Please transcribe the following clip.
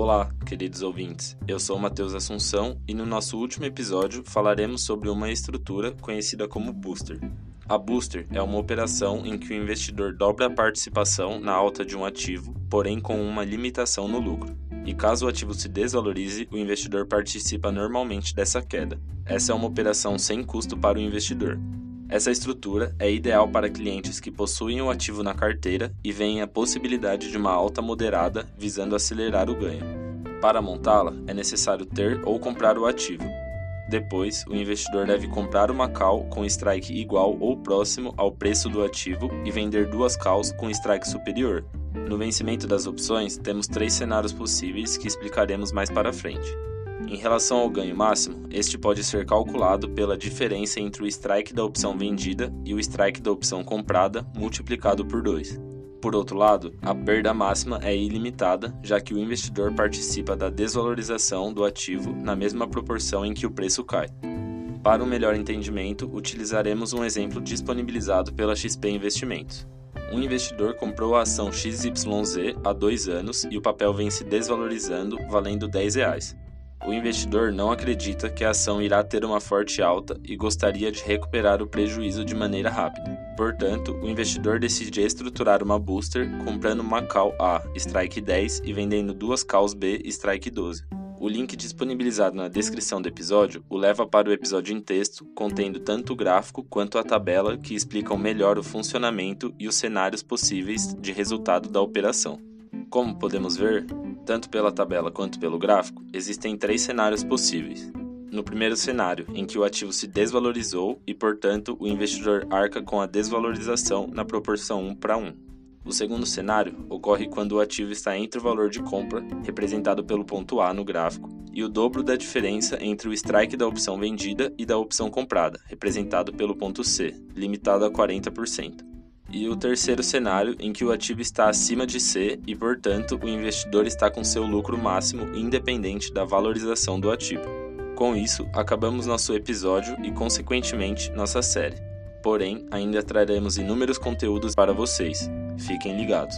Olá, queridos ouvintes. Eu sou Matheus Assunção e no nosso último episódio falaremos sobre uma estrutura conhecida como booster. A booster é uma operação em que o investidor dobra a participação na alta de um ativo, porém com uma limitação no lucro. E caso o ativo se desvalorize, o investidor participa normalmente dessa queda. Essa é uma operação sem custo para o investidor. Essa estrutura é ideal para clientes que possuem o ativo na carteira e veem a possibilidade de uma alta moderada visando acelerar o ganho. Para montá-la, é necessário ter ou comprar o ativo. Depois, o investidor deve comprar uma call com strike igual ou próximo ao preço do ativo e vender duas calls com strike superior. No vencimento das opções, temos três cenários possíveis que explicaremos mais para frente. Em relação ao ganho máximo, este pode ser calculado pela diferença entre o strike da opção vendida e o strike da opção comprada multiplicado por 2. Por outro lado, a perda máxima é ilimitada, já que o investidor participa da desvalorização do ativo na mesma proporção em que o preço cai. Para um melhor entendimento, utilizaremos um exemplo disponibilizado pela XP Investimentos. Um investidor comprou a ação XYZ há dois anos e o papel vem se desvalorizando, valendo 10 reais. O investidor não acredita que a ação irá ter uma forte alta e gostaria de recuperar o prejuízo de maneira rápida. Portanto, o investidor decide estruturar uma booster comprando uma call A, strike 10 e vendendo duas calls B, strike 12. O link disponibilizado na descrição do episódio o leva para o episódio em texto, contendo tanto o gráfico quanto a tabela que explicam melhor o funcionamento e os cenários possíveis de resultado da operação. Como podemos ver, tanto pela tabela quanto pelo gráfico, existem três cenários possíveis. No primeiro cenário, em que o ativo se desvalorizou e, portanto, o investidor arca com a desvalorização na proporção 1 para 1. O segundo cenário ocorre quando o ativo está entre o valor de compra, representado pelo ponto A no gráfico, e o dobro da diferença entre o strike da opção vendida e da opção comprada, representado pelo ponto C, limitado a 40% e o terceiro cenário em que o ativo está acima de C e, portanto, o investidor está com seu lucro máximo independente da valorização do ativo. Com isso, acabamos nosso episódio e, consequentemente, nossa série. Porém, ainda traremos inúmeros conteúdos para vocês. Fiquem ligados.